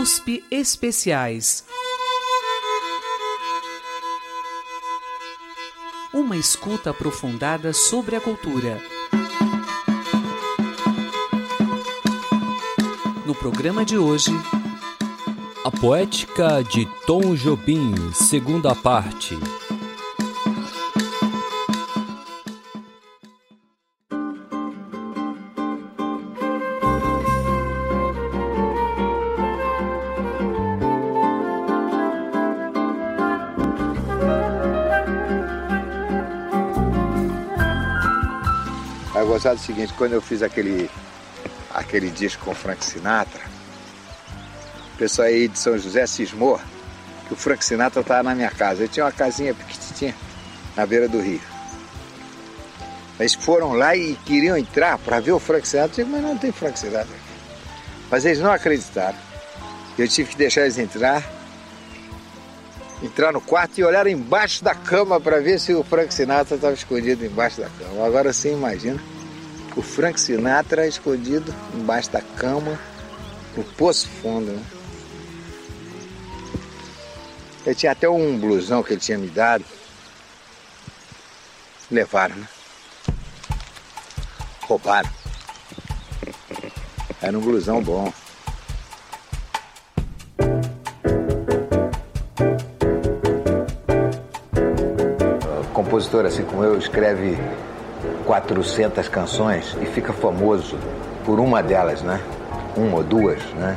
USP Especiais. Uma escuta aprofundada sobre a cultura. No programa de hoje, A Poética de Tom Jobim, segunda parte. Eu gostava do seguinte, quando eu fiz aquele, aquele disco com o Frank Sinatra, o pessoal aí de São José cismou que o Frank Sinatra estava na minha casa. Eu tinha uma casinha pequenininha na beira do rio. Eles foram lá e queriam entrar para ver o Frank Sinatra. Eu digo, mas não tem Frank Sinatra aqui. Mas eles não acreditaram. Eu tive que deixar eles entrar, entrar no quarto e olhar embaixo da cama para ver se o Frank Sinatra estava escondido embaixo da cama. Agora sim, imagina o Frank Sinatra escondido embaixo da cama, no poço fundo. Né? Eu tinha até um blusão que ele tinha me dado. Levaram, né? Roubaram. Era um blusão bom. compositor assim como eu escreve 400 canções e fica famoso por uma delas, né? Uma ou duas, né?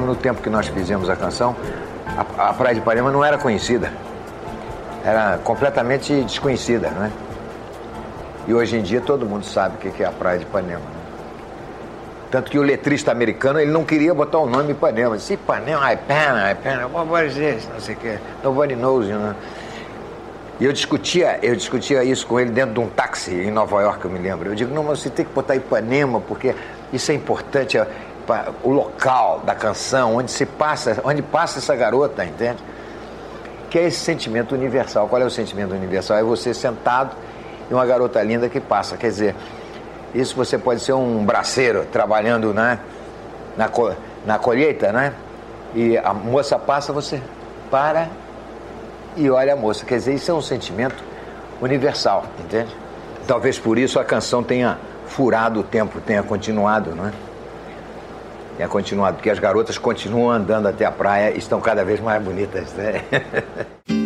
No tempo que nós fizemos a canção, a, Praia de Ipanema não era conhecida. Era completamente desconhecida, né? E hoje em dia todo mundo sabe o que é a Praia de Ipanema. Né? Tanto que o letrista americano ele não queria botar o nome Ipanema. Disse Ipanema, Ipanema, Ipanema, what is this? Não sei o que. Nobody knows, you know? E eu discutia, eu discutia isso com ele dentro de um táxi em Nova York, eu me lembro. Eu digo, não, mas você tem que botar Ipanema, porque isso é importante, é, o local da canção, onde se passa, onde passa essa garota, entende? Que é esse sentimento universal. Qual é o sentimento universal? É você sentado e uma garota linda que passa. Quer dizer, isso você pode ser um braceiro trabalhando né, na, na colheita, né? E a moça passa, você para e olha a moça. Quer dizer, isso é um sentimento universal, entende? Talvez por isso a canção tenha furado o tempo, tenha continuado, não é? Tenha continuado, porque as garotas continuam andando até a praia e estão cada vez mais bonitas, né?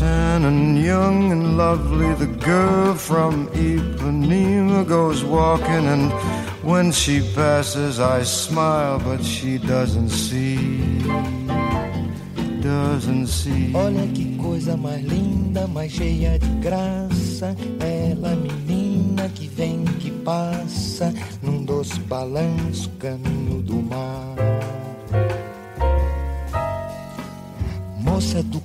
tan and young and lovely, the girl from Ipanema goes walking, and when she passes, I smile, but she doesn't see. Doesn't see. Olha que coisa mais linda, mais cheia de graça. Ela, menina que vem, que passa, num doce balanço, caminho do mar.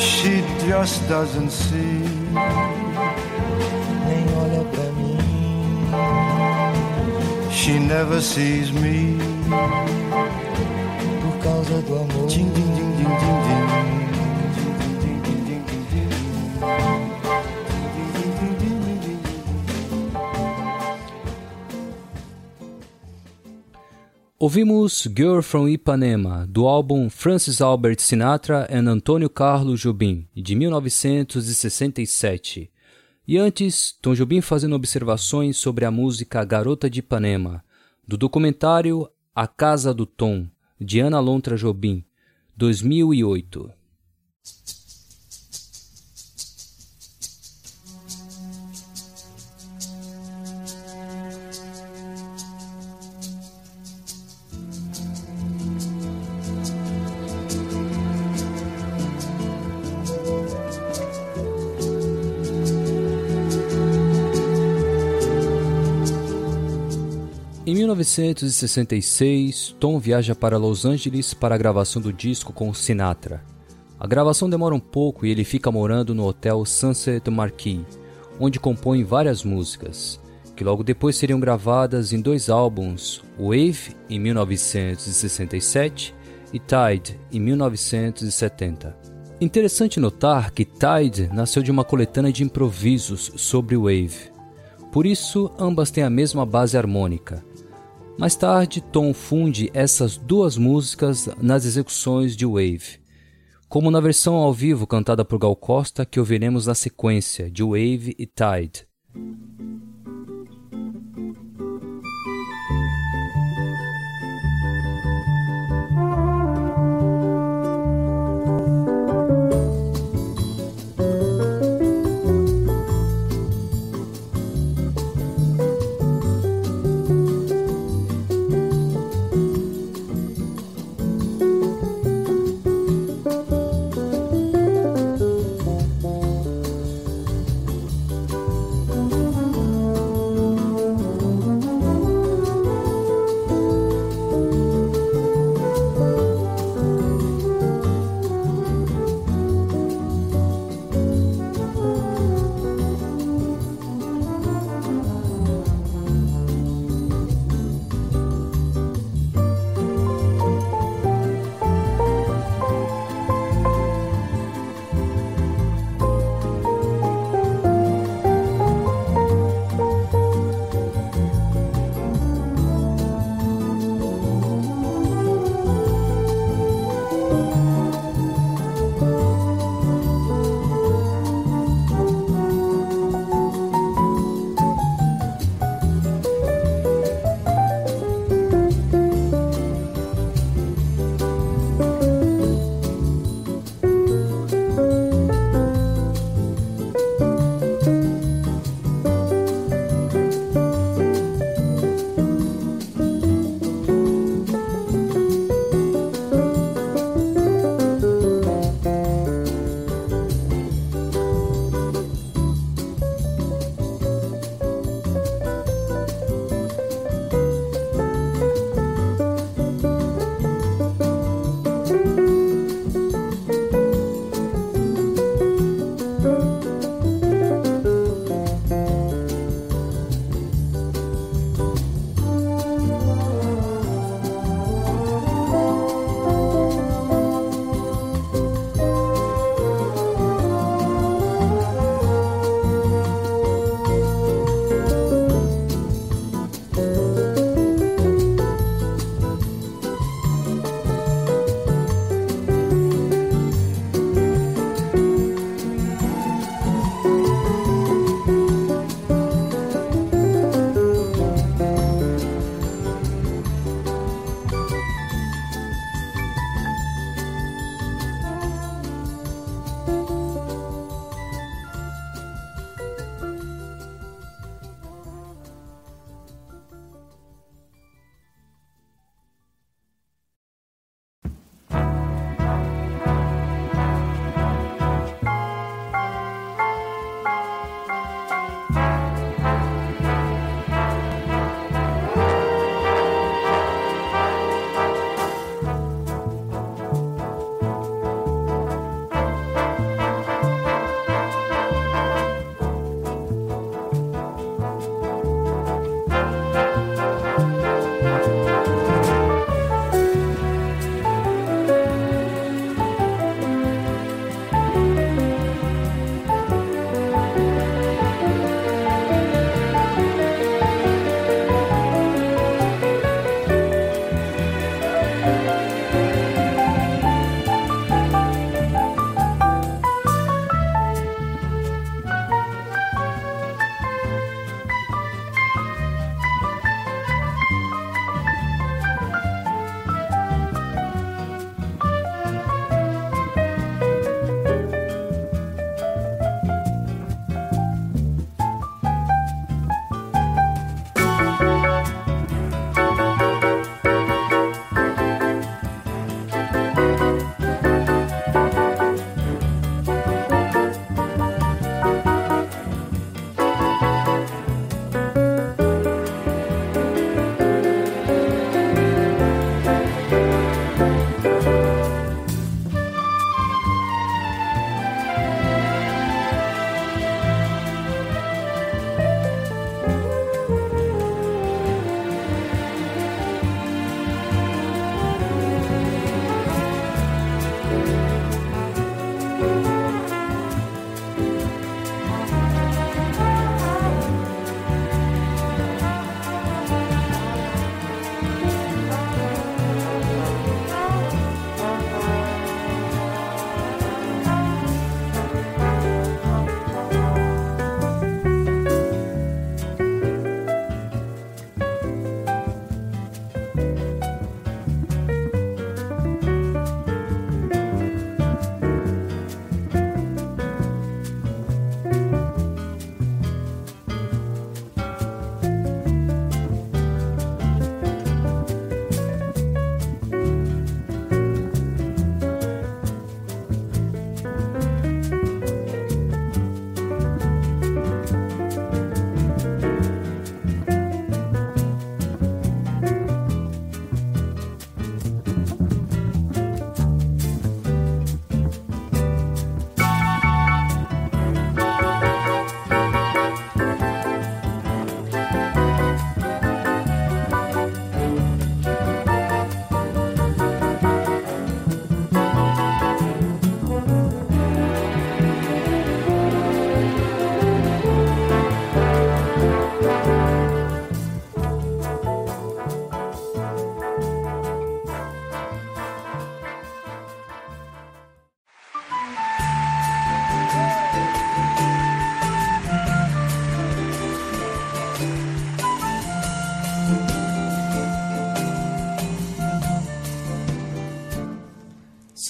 She just doesn't see. nem olha pra mim. She never sees me. Por causa do amor, Ding, ding, ding, ding, ding, ding. Ouvimos Girl from Ipanema, do álbum Francis Albert Sinatra and Antônio Carlos Jobim, de 1967. E antes, Tom Jobim fazendo observações sobre a música Garota de Ipanema, do documentário A Casa do Tom, de Ana Lontra Jobim, 2008. Em 1966, Tom viaja para Los Angeles para a gravação do disco com Sinatra. A gravação demora um pouco e ele fica morando no hotel Sunset Marquis, onde compõe várias músicas, que logo depois seriam gravadas em dois álbuns, Wave em 1967 e Tide em 1970. Interessante notar que Tide nasceu de uma coletânea de improvisos sobre Wave. Por isso, ambas têm a mesma base harmônica. Mais tarde, Tom funde essas duas músicas nas execuções de Wave, como na versão ao vivo cantada por Gal Costa que ouviremos na sequência de Wave e Tide.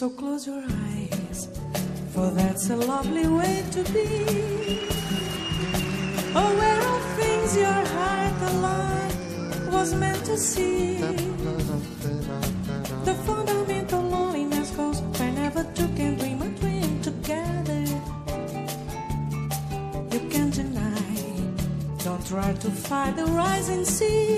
So close your eyes, for that's a lovely way to be. Aware of things your heart alone was meant to see. The fundamental loneliness goes whenever two can dream a dream together. You can't deny. Don't try to fight the rising sea.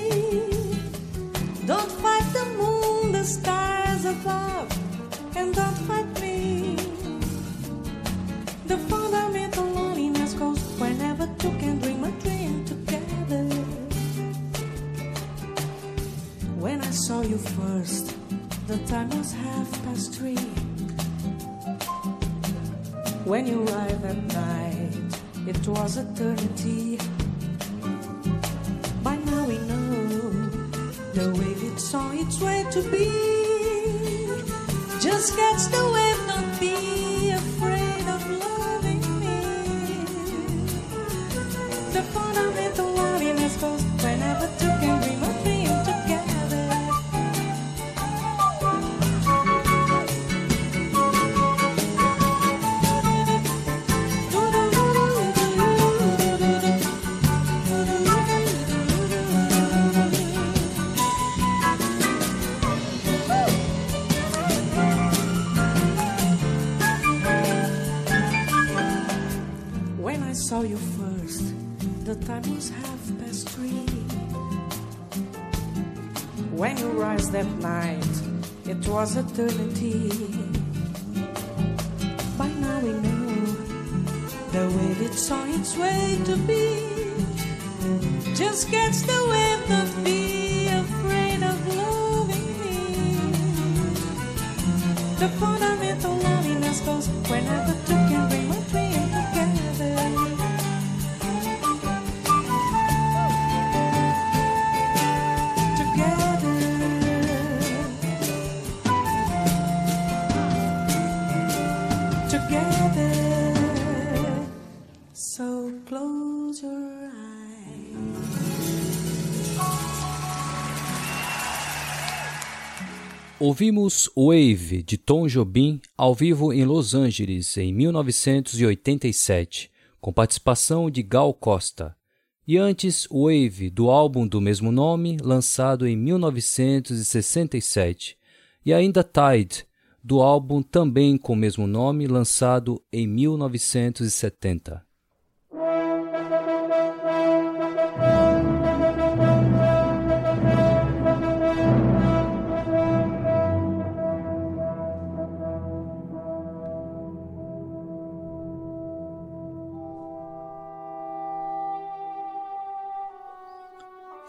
The time was half past three. When you arrived at night, it was eternity. By now we know the wave it's on its way to be. Just catch the wave, don't be eternity. Ouvimos Wave de Tom Jobim ao vivo em Los Angeles em 1987, com participação de Gal Costa. E antes, Wave do álbum do mesmo nome, lançado em 1967. E ainda Tide, do álbum também com o mesmo nome, lançado em 1970.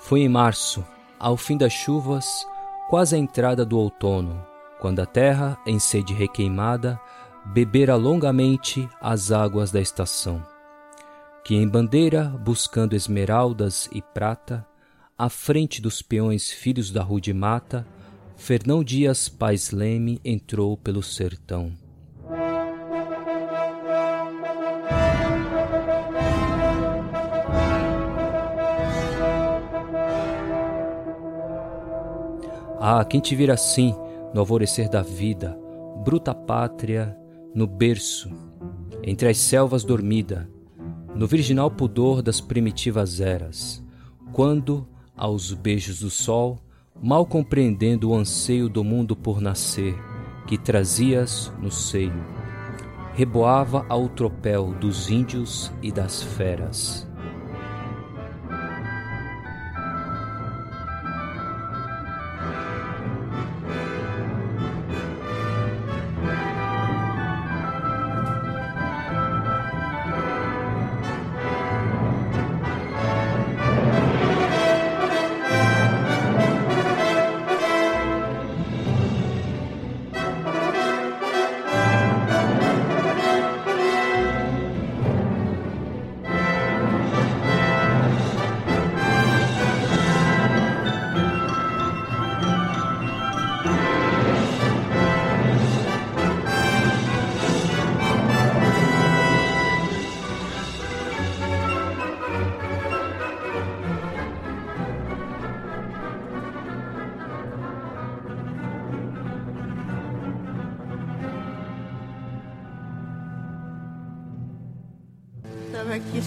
Foi em março, ao fim das chuvas, quase à entrada do outono, quando a terra, em sede requeimada, bebera longamente as águas da estação, que em bandeira, buscando esmeraldas e prata, à frente dos peões filhos da rude mata, Fernão Dias Pais Leme entrou pelo sertão. Ah, quem te vir assim, no alvorecer da vida, bruta pátria, no berço, entre as selvas dormida, no virginal pudor das primitivas eras, quando, aos beijos do sol, mal compreendendo o anseio do mundo por nascer, que trazias no seio, reboava ao tropel dos índios e das feras.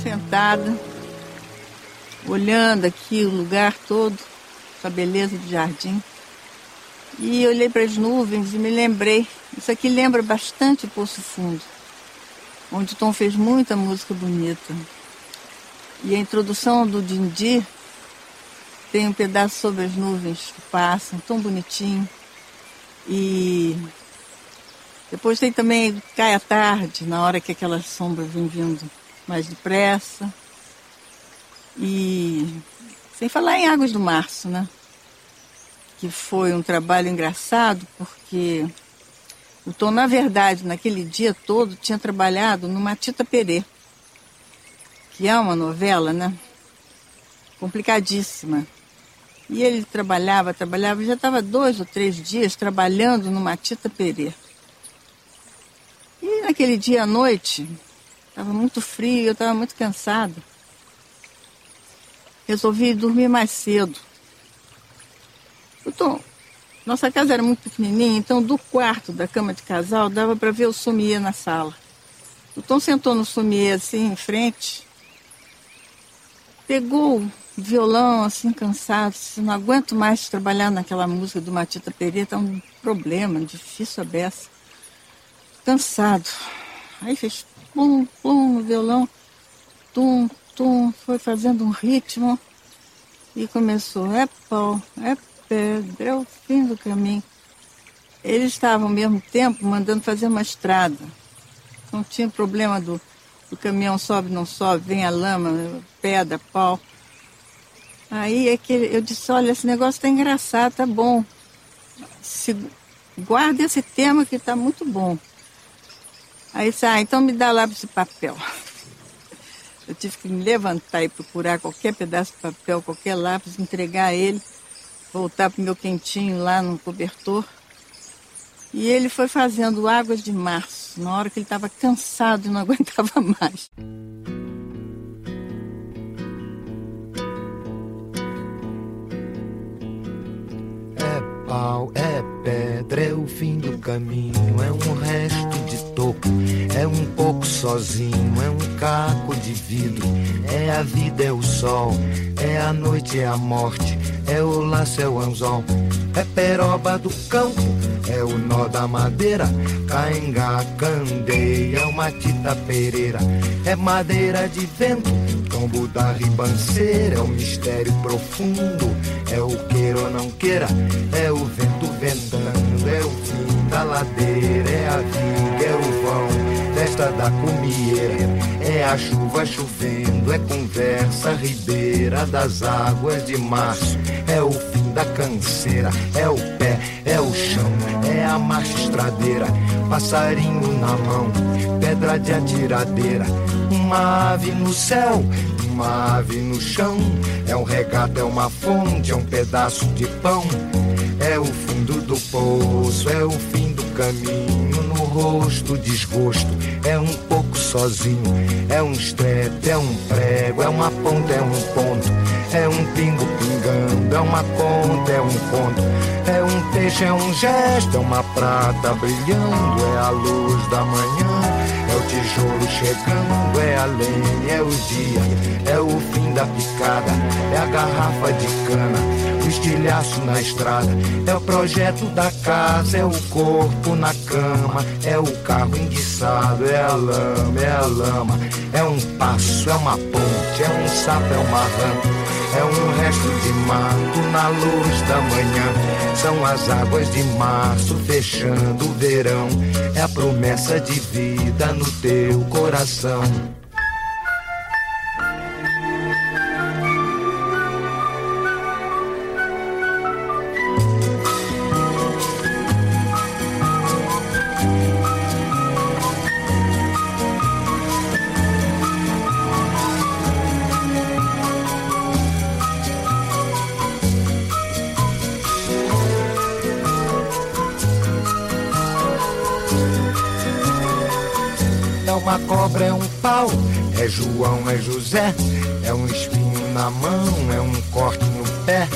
Sentada, olhando aqui o lugar todo, essa beleza do jardim. E olhei para as nuvens e me lembrei. Isso aqui lembra bastante o Poço Fundo, onde o Tom fez muita música bonita. E a introdução do Dindi tem um pedaço sobre as nuvens que passam, tão bonitinho. E depois tem também Cai à Tarde, na hora que aquela sombra vem vindo mais depressa. E sem falar em Águas do Março, né? Que foi um trabalho engraçado, porque o Tom, na verdade, naquele dia todo, tinha trabalhado no Matita Perê, que é uma novela, né? Complicadíssima. E ele trabalhava, trabalhava, já estava dois ou três dias trabalhando no Matita Perê. E naquele dia à noite, estava muito frio, eu estava muito cansada. Resolvi dormir mais cedo. Então, nossa casa era muito pequenininha, então do quarto da cama de casal dava para ver o somier na sala. O Tom sentou no somier assim em frente, pegou o violão assim cansado, disse, não aguento mais trabalhar naquela música do Matita Pereira, é um problema, difícil a beça cansado. Aí fez pum, pum no violão, tum, tum, foi fazendo um ritmo e começou, é pau, é pedra, é o fim do caminho. Eles estavam ao mesmo tempo mandando fazer uma estrada. Não tinha problema do, do caminhão sobe, não sobe, vem a lama, pedra, pau. Aí é que eu disse, olha, esse negócio tá engraçado, tá bom. Se, guarda esse tema que tá muito bom. Aí disse, ah, então me dá lápis e papel. Eu tive que me levantar e procurar qualquer pedaço de papel, qualquer lápis, entregar ele, voltar para o meu quentinho lá no cobertor. E ele foi fazendo águas de março, na hora que ele estava cansado e não aguentava mais. É pedra, é o fim do caminho, é um resto de toco, é um pouco sozinho, é um caco de vidro, é a vida, é o sol, é a noite, é a morte, é o laço, é o anzol, é peroba do campo, é o nó da madeira, cainga, candeia, é uma tita pereira, é madeira de vento, tombo da ribanceira, é o mistério profundo, é o queira ou não queira, é o vento ventando, é o fim da ladeira, é a viga, é o vão, festa da comieira, é a chuva chovendo, é conversa ribeira das águas de março, é o fim da canseira, é o pé, é o chão, é a marcha estradeira, passarinho na mão, pedra de atiradeira, uma ave no céu, uma ave no chão, é um regato, é uma fonte, é um pedaço de pão, é o fundo do poço, é o fim do caminho, no rosto desgosto, é um pouco sozinho, é um estrepe, é um prego, é uma ponta, é um ponto, é um pingo pingando, é uma conta, é um conto, é um peixe, é um gesto, é uma prata brilhando, é a luz da manhã. Tijolo chegando, é a lenha, é o dia, é o fim da picada, é a garrafa de cana, o estilhaço na estrada, é o projeto da casa, é o corpo na cama, é o carro enguiçado, é a lama, é a lama, é um passo, é uma ponte, é um sapo, é uma rã. É um resto de mato na luz da manhã. São as águas de março fechando o verão. É a promessa de vida no teu coração. José, é um espinho na mão, é um corte no pé.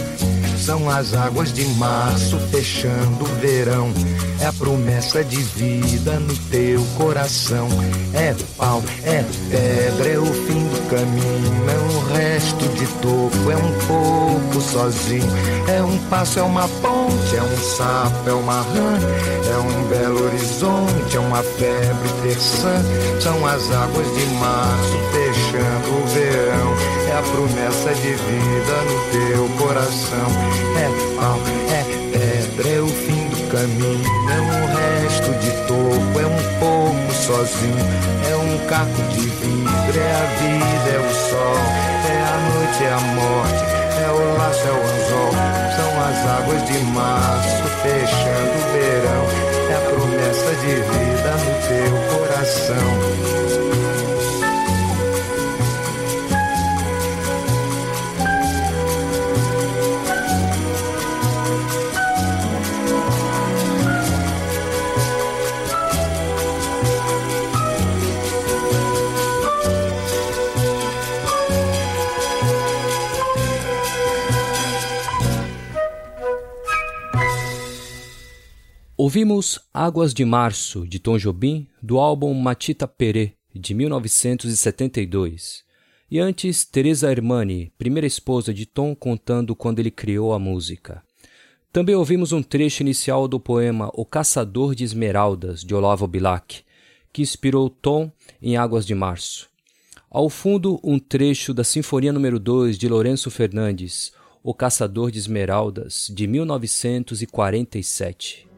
São as águas de março fechando o verão. É a promessa de vida no teu coração. É pau, é pedra, é o fim do caminho. É um resto de topo, é um pouco sozinho. É um passo, é uma ponte, é um sapo, é uma rã. É um belo horizonte, é uma febre terçã. São as águas de março fechando o verão. É a promessa de vida no teu coração. É pau, é pedra, é o fim do caminho. É um resto de topo, é um pouco sozinho. É um caco de vidro, é a vida, é o sol. É a noite, é a morte, é o laço, é o anzol. São as águas de março fechando o verão. É a promessa de vida no teu coração. Ouvimos Águas de Março, de Tom Jobim, do álbum Matita Perê, de 1972. E antes, Teresa Armani, primeira esposa de Tom, contando quando ele criou a música. Também ouvimos um trecho inicial do poema O Caçador de Esmeraldas, de Olavo Bilac, que inspirou Tom em Águas de Março. Ao fundo, um trecho da Sinfonia número 2 de Lourenço Fernandes, O Caçador de Esmeraldas, de 1947.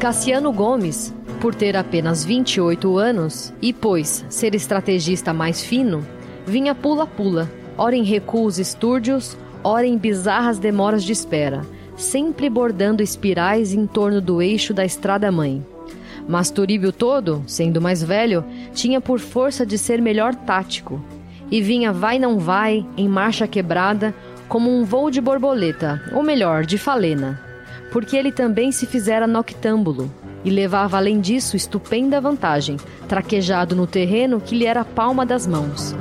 Cassiano Gomes, por ter apenas 28 anos e, pois, ser estrategista mais fino, vinha pula-pula, ora em recuos estúrdios, ora em bizarras demoras de espera, sempre bordando espirais em torno do eixo da estrada-mãe. Mas Turíbio todo, sendo mais velho, tinha por força de ser melhor tático, e vinha vai não vai, em marcha quebrada, como um voo de borboleta, ou melhor, de falena, porque ele também se fizera noctâmbulo, e levava além disso estupenda vantagem, traquejado no terreno que lhe era a palma das mãos.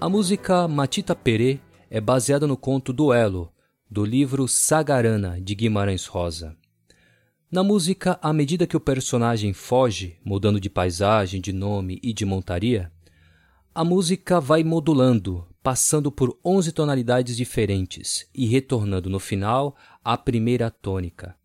A música Matita Perê é baseada no conto Duelo, do livro Sagarana, de Guimarães Rosa. Na música, à medida que o personagem foge, mudando de paisagem, de nome e de montaria, a música vai modulando, passando por 11 tonalidades diferentes e retornando no final à primeira tônica.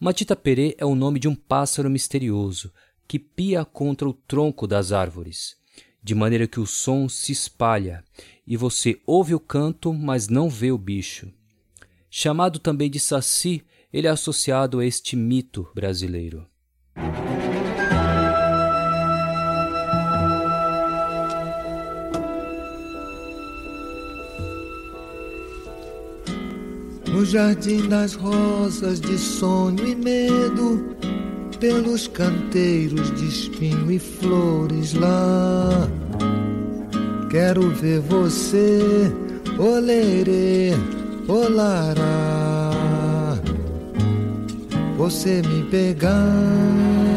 Matita Perê é o nome de um pássaro misterioso que pia contra o tronco das árvores, de maneira que o som se espalha e você ouve o canto, mas não vê o bicho. Chamado também de saci, ele é associado a este mito brasileiro. No jardim das rosas de sonho e medo, pelos canteiros de espinho e flores lá. Quero ver você, olerê, olará você me pegar.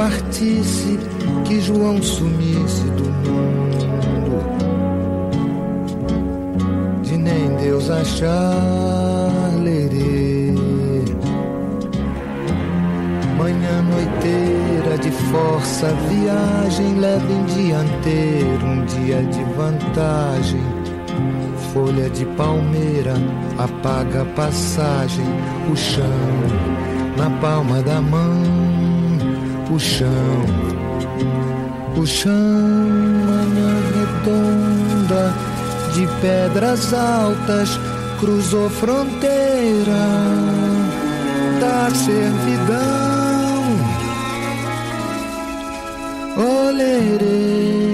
Partisse, que João sumisse do mundo. De nem Deus achar lerê. Manhã noiteira de força, viagem leve em dianteiro, um dia de vantagem. Folha de palmeira apaga a passagem, o chão na palma da mão, o chão, o chão, manhã redonda de pedras altas cruzou fronteira da servidão. Olerê,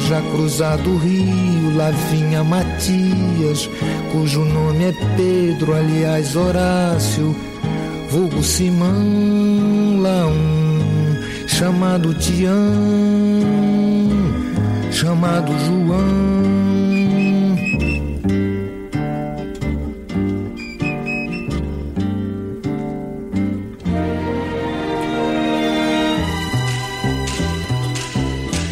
já cruzado o rio, lá vinha Matias, cujo nome é Pedro, aliás Horácio, vulgo Simão, lá um, chamado Tião, chamado João.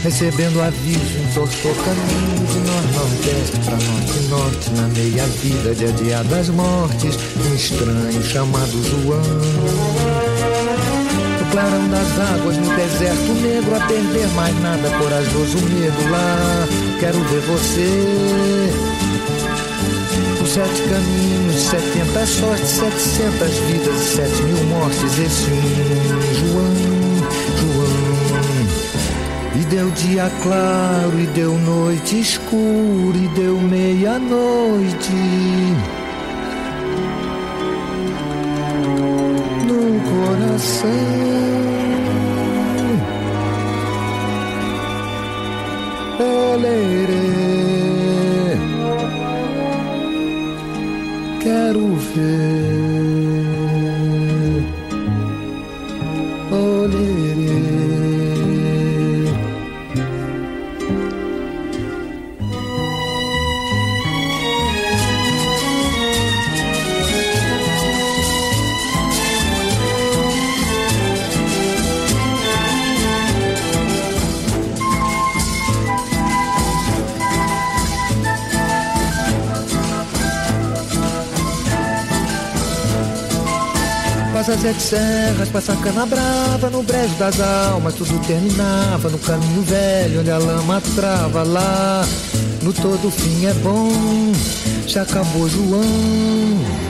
Recebendo aviso, entortou caminho de nor-nordeste pra norte-norte, na meia vida de adiadas mortes, um estranho chamado João. No clarão das águas, no deserto negro, a perder mais nada, corajoso medo lá, quero ver você. Sete caminhos, setenta sortes, setecentas vidas, sete mil mortes, esse um João deu dia claro, e deu noite escura, e deu meia-noite. No coração. Olerê. Quero ver. Passa sete serras, passa cana brava no brejo das almas, tudo terminava no caminho velho onde a lama trava lá. No todo fim é bom, já acabou João.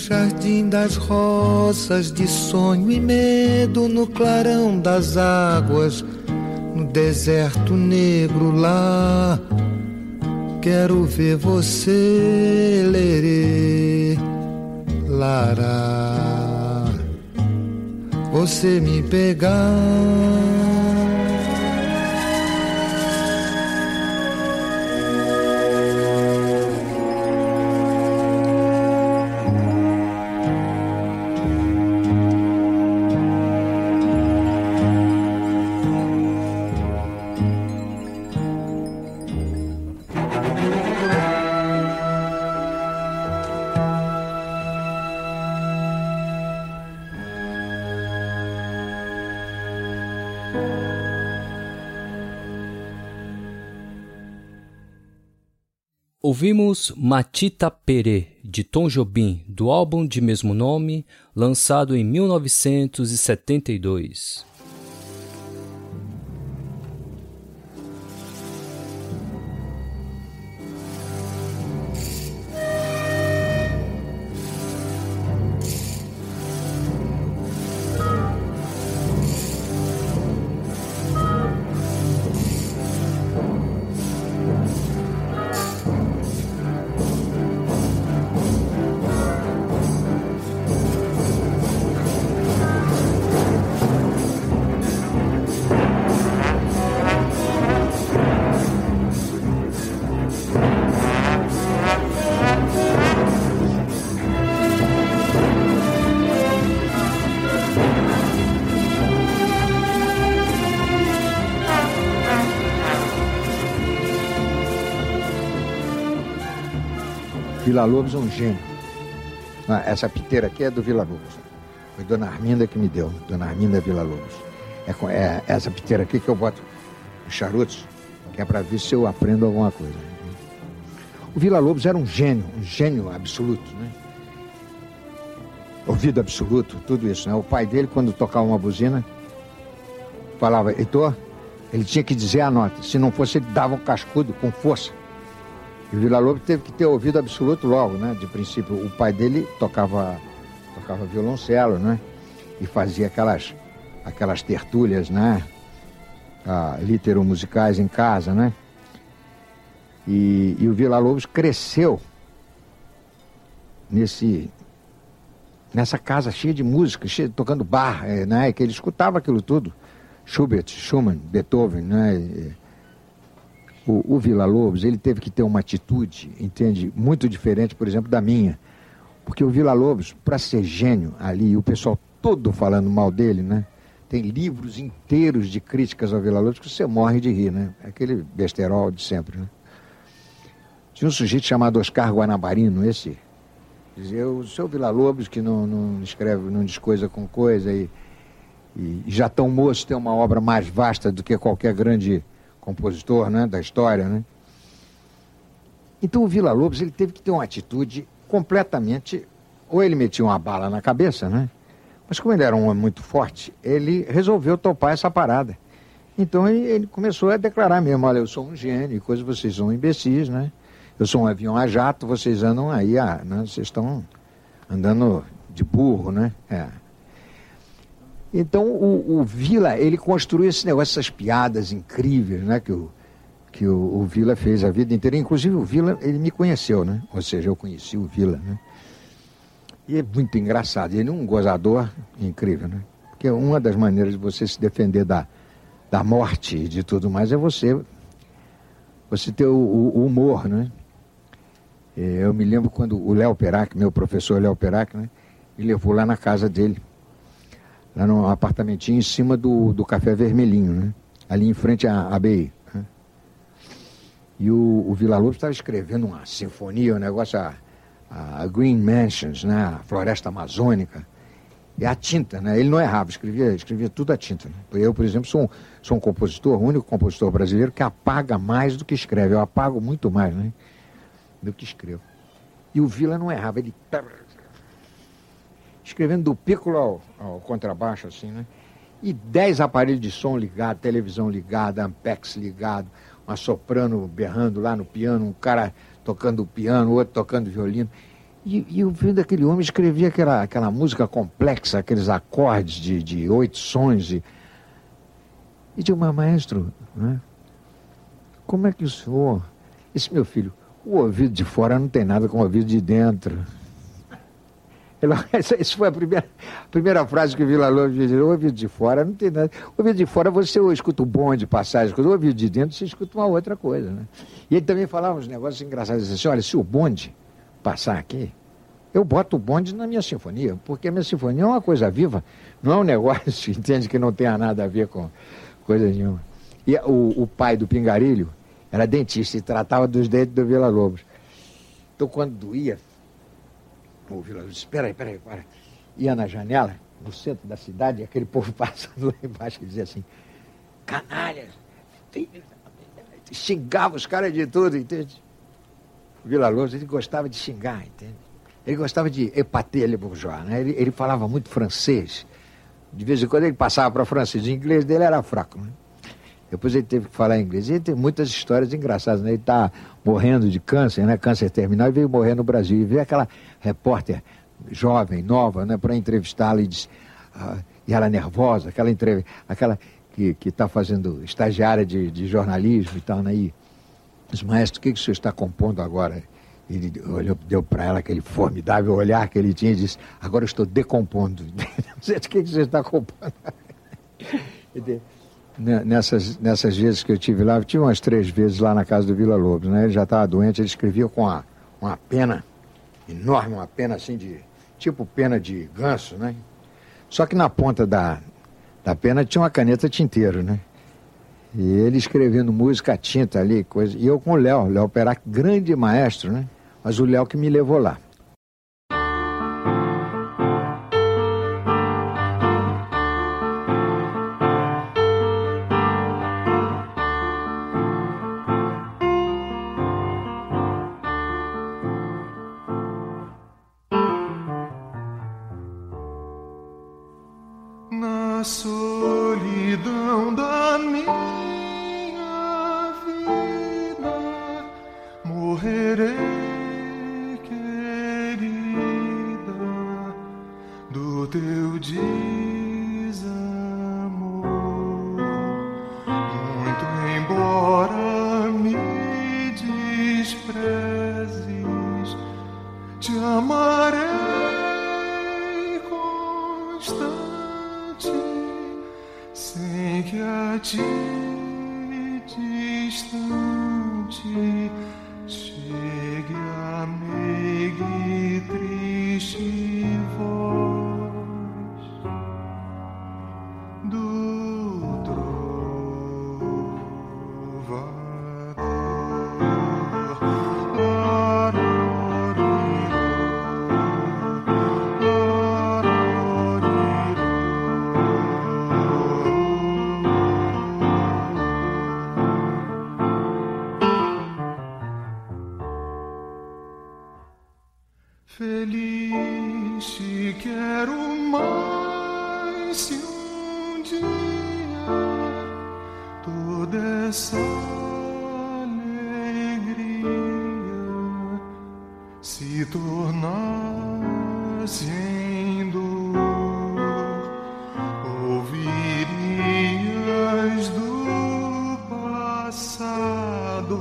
Jardim das rosas de sonho e medo, no clarão das águas, no deserto negro lá. Quero ver você, lerê, lará, você me pegar. Ouvimos Matita Perê, de Tom Jobim, do álbum de mesmo nome, lançado em 1972. Vila Lobos é um gênio. Ah, essa piteira aqui é do Vila Lobos. Foi Dona Arminda que me deu, Dona Arminda Vila Lobos. É, é essa piteira aqui que eu boto os charutos, que é para ver se eu aprendo alguma coisa. O Vila Lobos era um gênio, um gênio absoluto, né? Ouvido absoluto, tudo isso, né? O pai dele, quando tocava uma buzina, falava, Heitor, ele tinha que dizer a nota. Se não fosse, ele dava um cascudo com força. E o Vila Lobos teve que ter ouvido absoluto logo, né? De princípio, o pai dele tocava, tocava violoncelo, né? E fazia aquelas, aquelas tertúlias, né? Ah, musicais em casa, né? E, e o Vila Lobos cresceu nesse, nessa casa cheia de música, cheia, tocando bar, é, né? Que ele escutava aquilo tudo. Schubert, Schumann, Beethoven, né? O, o Vila Lobos ele teve que ter uma atitude, entende, muito diferente, por exemplo, da minha. Porque o Vila Lobos, para ser gênio ali, o pessoal todo falando mal dele, né? Tem livros inteiros de críticas ao Vila Lobos que você morre de rir, né? Aquele besterol de sempre, né? Tinha um sujeito chamado Oscar Guanabarino, esse. Dizia, o seu Vila Lobos, que não, não escreve, não diz coisa com coisa e, e já tão moço tem uma obra mais vasta do que qualquer grande compositor né, da história. Né? Então o Vila Lobos ele teve que ter uma atitude completamente. Ou ele metia uma bala na cabeça, né? Mas como ele era um homem muito forte, ele resolveu topar essa parada. Então ele, ele começou a declarar mesmo, olha, eu sou um gênio, coisa, vocês são imbecis, né? Eu sou um avião a jato, vocês andam aí, ah, né? vocês estão andando de burro, né? É. Então o, o, Vila, ele construiu esse negócio, essas piadas incríveis, né? Que o, que o, o, Vila fez a vida inteira. Inclusive o Vila, ele me conheceu, né? Ou seja, eu conheci o Vila, né? E é muito engraçado. Ele é um gozador incrível, né? Porque uma das maneiras de você se defender da, da morte e de tudo mais é você, você ter o, o humor, né? É, eu me lembro quando o Léo Perac, meu professor Léo Perac, né? Me levou lá na casa dele lá no apartamentinho em cima do, do Café Vermelhinho, né? ali em frente à ABI. Né? E o, o Vila Lobos estava escrevendo uma sinfonia, um negócio, a, a Green Mansions, né? a Floresta Amazônica. E a tinta, né? Ele não errava, escrevia, escrevia tudo a tinta. Né? Eu, por exemplo, sou um, sou um compositor, o único compositor brasileiro que apaga mais do que escreve. Eu apago muito mais, né? Do que escrevo. E o Vila não errava, ele escrevendo do piccolo ao, ao contrabaixo, assim, né? E dez aparelhos de som ligados, televisão ligada, ampex ligado, uma soprano berrando lá no piano, um cara tocando piano, outro tocando violino. E, e o filho daquele homem escrevia aquela, aquela música complexa, aqueles acordes de, de oito sons. E, e de uma maestro, né? como é que o senhor. Esse meu filho, o ouvido de fora não tem nada com o ouvido de dentro. Essa, foi a primeira, a primeira frase que o Vila Lobos disse. Ouvido de fora não tem nada. Ouvido de fora você escuta o bonde passagem, o ouvido de dentro você escuta uma outra coisa. Né? E ele também falava uns negócios engraçados. Assim, olha, se o bonde passar aqui, eu boto o bonde na minha sinfonia, porque a minha sinfonia é uma coisa viva, não é um negócio, entende, que não tenha nada a ver com coisa nenhuma. E o, o pai do Pingarilho era dentista e tratava dos dentes do Vila Lobos. Então, quando doía, o Vila Lobos, espera aí, espera aí, para. Ia na janela, no centro da cidade, e aquele povo passando lá embaixo, e dizia assim, canalhas, xingava os caras de tudo, entende? O Vila Lobos, ele gostava de xingar, entende? Ele gostava de epater le bourgeois, né? Ele, ele falava muito francês. De vez em quando ele passava para francês. O inglês dele era fraco, né? Depois ele teve que falar inglês. E ele tem muitas histórias engraçadas, né? Ele está morrendo de câncer, né? Câncer terminal, e veio morrer no Brasil. E veio aquela repórter jovem, nova, né? Para entrevistá-la e disse... Ah, e ela nervosa, aquela entrevista, aquela que está fazendo estagiária de, de jornalismo e tal, né? E, disse, maestro, o que, que o senhor está compondo agora? Ele olhou, deu para ela aquele formidável olhar que ele tinha e disse: Agora eu estou decompondo. O que você está compondo. nessas, nessas vezes que eu tive lá, eu tive umas três vezes lá na casa do Vila Lobos, né? Ele já estava doente, ele escrevia com uma, uma pena enorme, uma pena assim de. tipo pena de ganso, né? Só que na ponta da, da pena tinha uma caneta tinteiro, né? E ele escrevendo música tinta ali, coisa. E eu com o Léo, Léo Perac, grande maestro, né? Mas o Léo que me levou lá.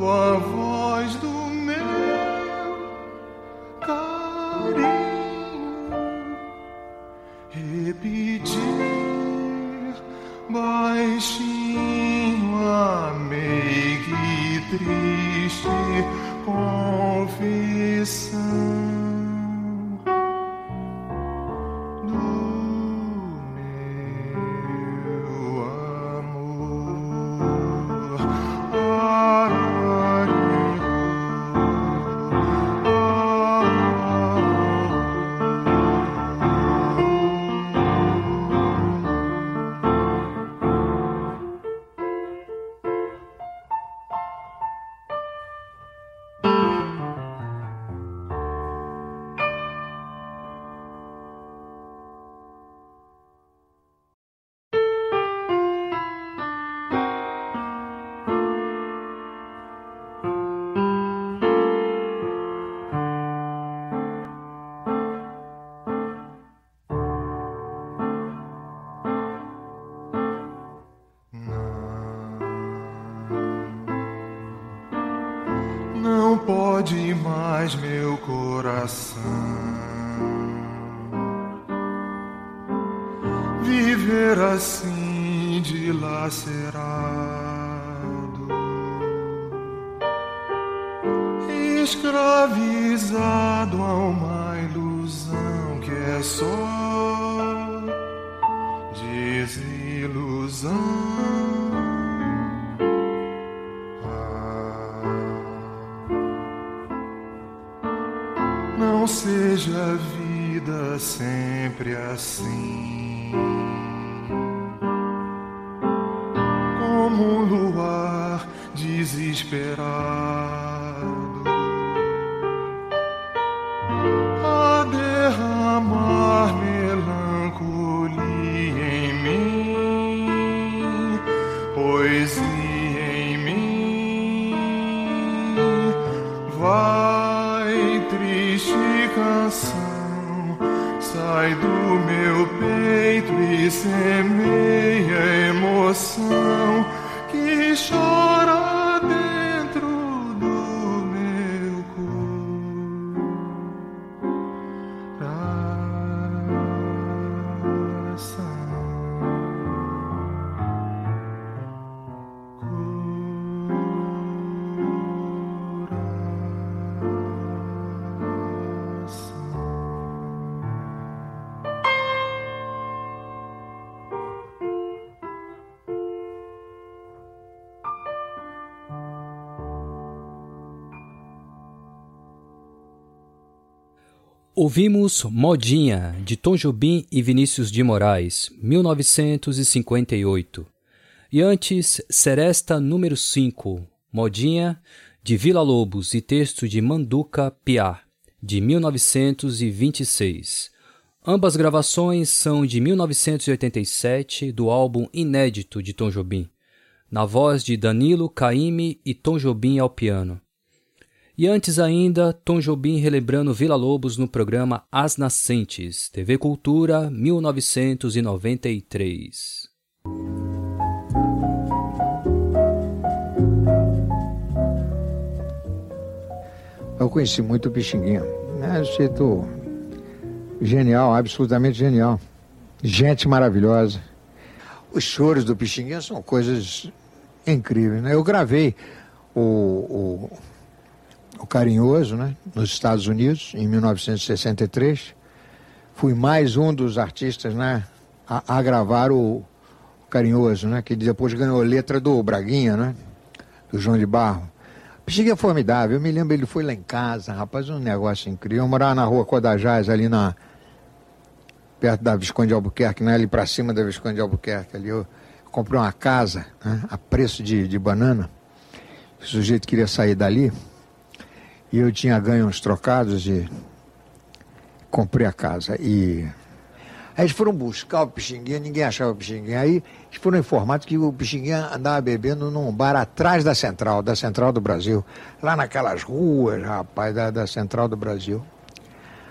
of não seja a vida sempre assim. Como um luar desesperado semeia emoção Ouvimos Modinha, de Tom Jobim e Vinícius de Moraes, 1958. E antes, Seresta número 5, Modinha, de Vila Lobos e texto de Manduca Piá, de 1926. Ambas gravações são de 1987, do álbum inédito de Tom Jobim, na voz de Danilo Caime e Tom Jobim ao piano. E antes ainda, Tom Jobim relembrando Vila Lobos no programa As Nascentes, TV Cultura, 1993. Eu conheci muito o Pixinguinha. É um jeito genial, absolutamente genial. Gente maravilhosa. Os choros do Pixinguinha são coisas incríveis. Né? Eu gravei o, o, o Carinhoso né? nos Estados Unidos, em 1963. Fui mais um dos artistas né? a, a gravar o, o Carinhoso, né? que depois ganhou letra do Braguinha, né? do João de Barro. Pixinguinha é formidável. Eu me lembro, ele foi lá em casa, rapaz, um negócio incrível. Eu morava na rua Codajás, ali na. perto da Visconde de Albuquerque, né? ali para cima da Visconde de Albuquerque. Ali eu comprei uma casa né? a preço de, de banana. O sujeito queria sair dali. E eu tinha ganho uns trocados e comprei a casa. E Aí eles foram buscar o Pixinguinha, ninguém achava o Pixinguinha. Aí eles foram informados que o Pixinguinha andava bebendo num bar atrás da Central, da Central do Brasil. Lá naquelas ruas, rapaz, da, da Central do Brasil.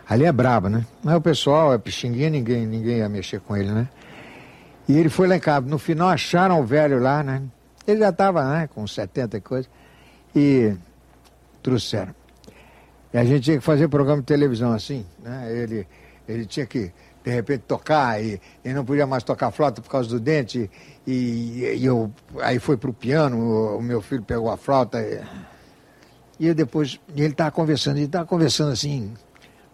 Ali é brabo, né? Mas o pessoal, é Pixinguinha, ninguém, ninguém ia mexer com ele, né? E ele foi lá em casa. No final acharam o velho lá, né? Ele já estava, né, com 70 e coisa. E trouxeram. E a gente tinha que fazer programa de televisão assim, né? Ele, ele tinha que de repente tocar e, e não podia mais tocar flauta por causa do dente e, e eu aí foi para o piano o, o, meu filho pegou a flauta e, e eu depois e ele estava conversando ele estava conversando assim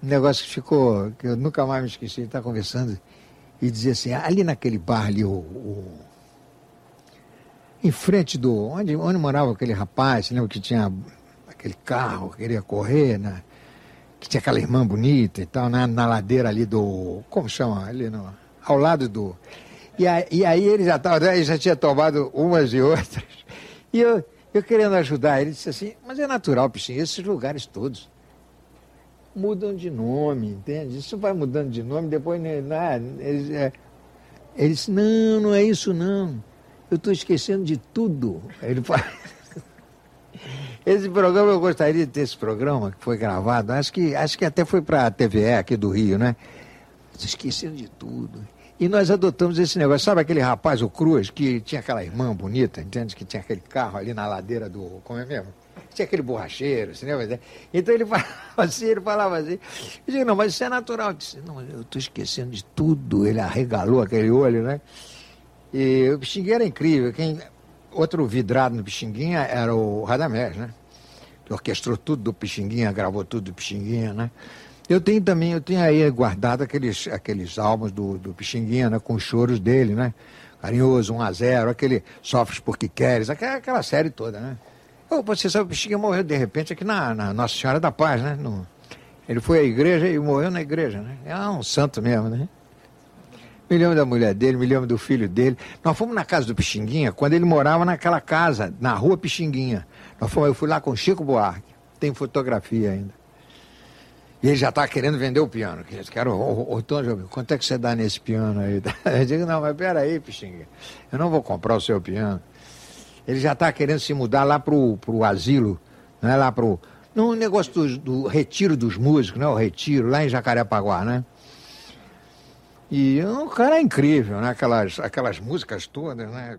um negócio que ficou que eu nunca mais me esqueci ele estava conversando e dizia assim ali naquele bar ali o, o em frente do onde onde morava aquele rapaz lembra que tinha aquele carro que queria correr né que tinha aquela irmã bonita e tal, na, na ladeira ali do. Como chama? Ali no, ao lado do. E, a, e aí ele já estava, ele já tinha tomado umas e outras. E eu, eu querendo ajudar, ele disse assim, mas é natural, Pichinho, esses lugares todos mudam de nome, entende? Isso vai mudando de nome, depois né, ele, é, ele disse, não, não é isso não. Eu estou esquecendo de tudo. Ele fala. Esse programa, eu gostaria de ter esse programa que foi gravado. Acho que, acho que até foi para a TVE aqui do Rio, né? Esquecendo de tudo. E nós adotamos esse negócio. Sabe aquele rapaz, o Cruz, que tinha aquela irmã bonita, entende? Que tinha aquele carro ali na ladeira do. Como é mesmo? tinha aquele borracheiro, você lembra? Então ele falava assim, ele falava assim. Eu digo, não, mas isso é natural. Eu disse, não, eu estou esquecendo de tudo. Ele arregalou aquele olho, né? E o Pixinguinha era incrível. Quem, outro vidrado no Pixinguinha era o Radamés, né? Que orquestrou tudo do Pixinguinha, gravou tudo do Pixinguinha, né? Eu tenho também, eu tenho aí guardado aqueles, aqueles álbuns do, do Pixinguinha, né? Com os choros dele, né? Carinhoso, 1 a 0 aquele Sofres Porque Queres, aquela, aquela série toda, né? Oh, você sabe, o Pixinguinha morreu de repente aqui na, na Nossa Senhora da Paz, né? No, ele foi à igreja e morreu na igreja, né? É um santo mesmo, né? Me lembro da mulher dele, me lembro do filho dele. Nós fomos na casa do Pixinguinha quando ele morava naquela casa, na rua Pixinguinha. Nós fomos, eu fui lá com Chico Buarque. Tem fotografia ainda. E ele já está querendo vender o piano. Quero, ô, ô, Tom Jobim, quanto é que você dá nesse piano aí? Eu digo, não, mas peraí, Pixinguinha. Eu não vou comprar o seu piano. Ele já está querendo se mudar lá pro, pro asilo, não é lá pro. No negócio do, do retiro dos músicos, né? O retiro, lá em Jacarepaguá, né? E o cara é incrível, né? Aquelas, aquelas músicas todas, né?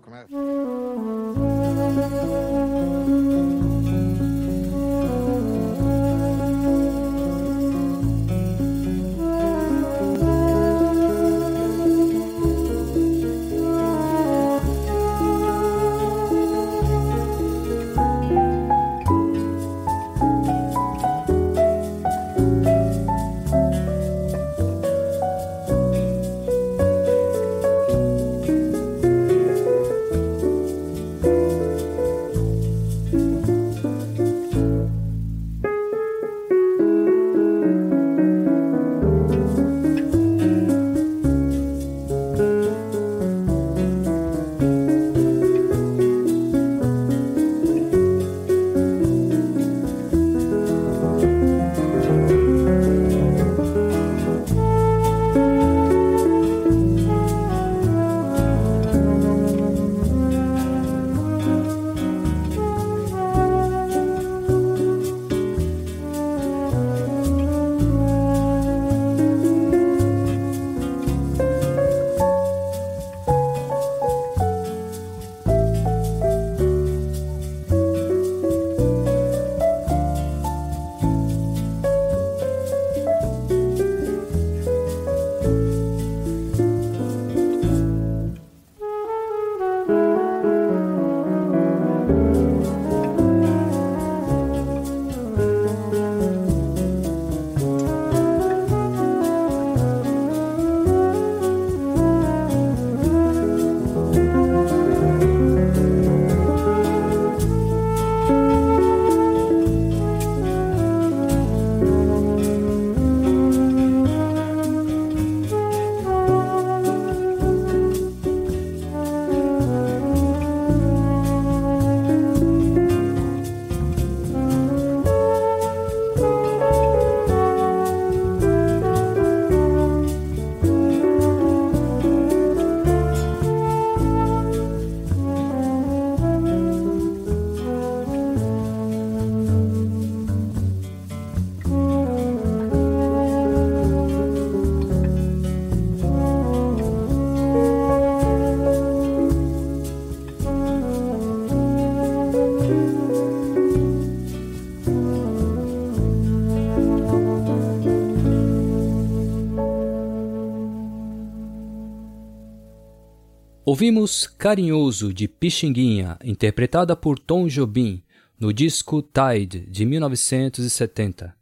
Ouvimos Carinhoso de Pixinguinha, interpretada por Tom Jobim, no disco Tide de 1970.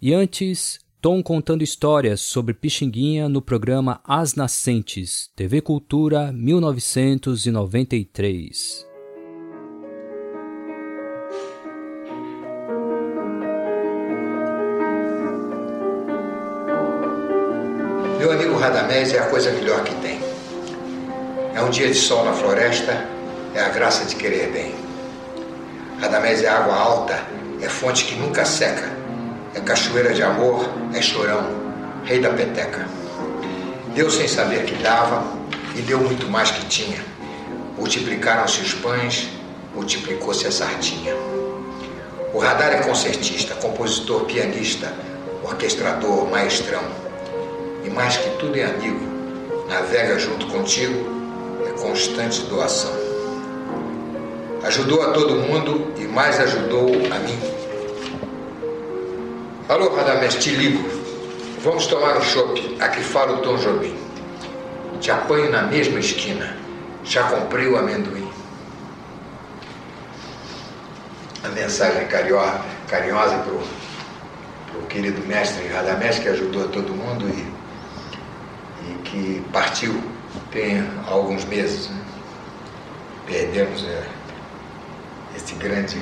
E antes, Tom contando histórias sobre Pixinguinha no programa As Nascentes, TV Cultura 1993. Meu amigo Radamés é a coisa melhor que tem. É um dia de sol na floresta, é a graça de querer bem. Radamés é água alta, é fonte que nunca seca, é cachoeira de amor, é chorão, rei da peteca. Deu sem saber que dava e deu muito mais que tinha. Multiplicaram-se os pães, multiplicou-se a sardinha. O radar é concertista, compositor, pianista, orquestrador, maestrão. E mais que tudo é amigo, navega junto contigo constante doação. Ajudou a todo mundo e mais ajudou a mim. Alô, Radamés, te ligo. Vamos tomar um chopp. Aqui fala o Tom Jobim. Te apanho na mesma esquina. Já comprei o amendoim. A mensagem carinhosa, carinhosa para o querido mestre Radamés, que ajudou a todo mundo e, e que partiu tem alguns meses. Né? Perdemos é, este grande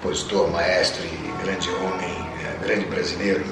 compositor, maestro e grande homem, é, grande brasileiro.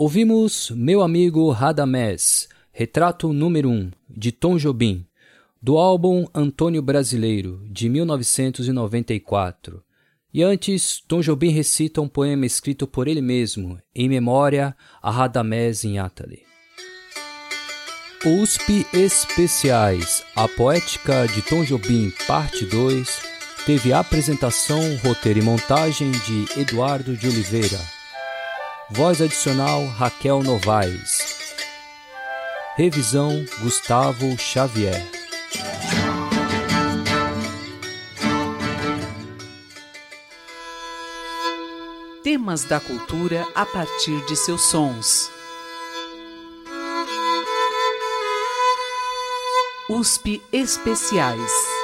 Ouvimos Meu Amigo Radamés, retrato número 1, de Tom Jobim, do álbum Antônio Brasileiro, de 1994. E antes, Tom Jobim recita um poema escrito por ele mesmo, em memória a Radamés Inátali. USP Especiais, a poética de Tom Jobim, parte 2, teve apresentação, roteiro e montagem de Eduardo de Oliveira. Voz adicional Raquel Novaes. Revisão Gustavo Xavier. Temas da cultura a partir de seus sons. USP Especiais.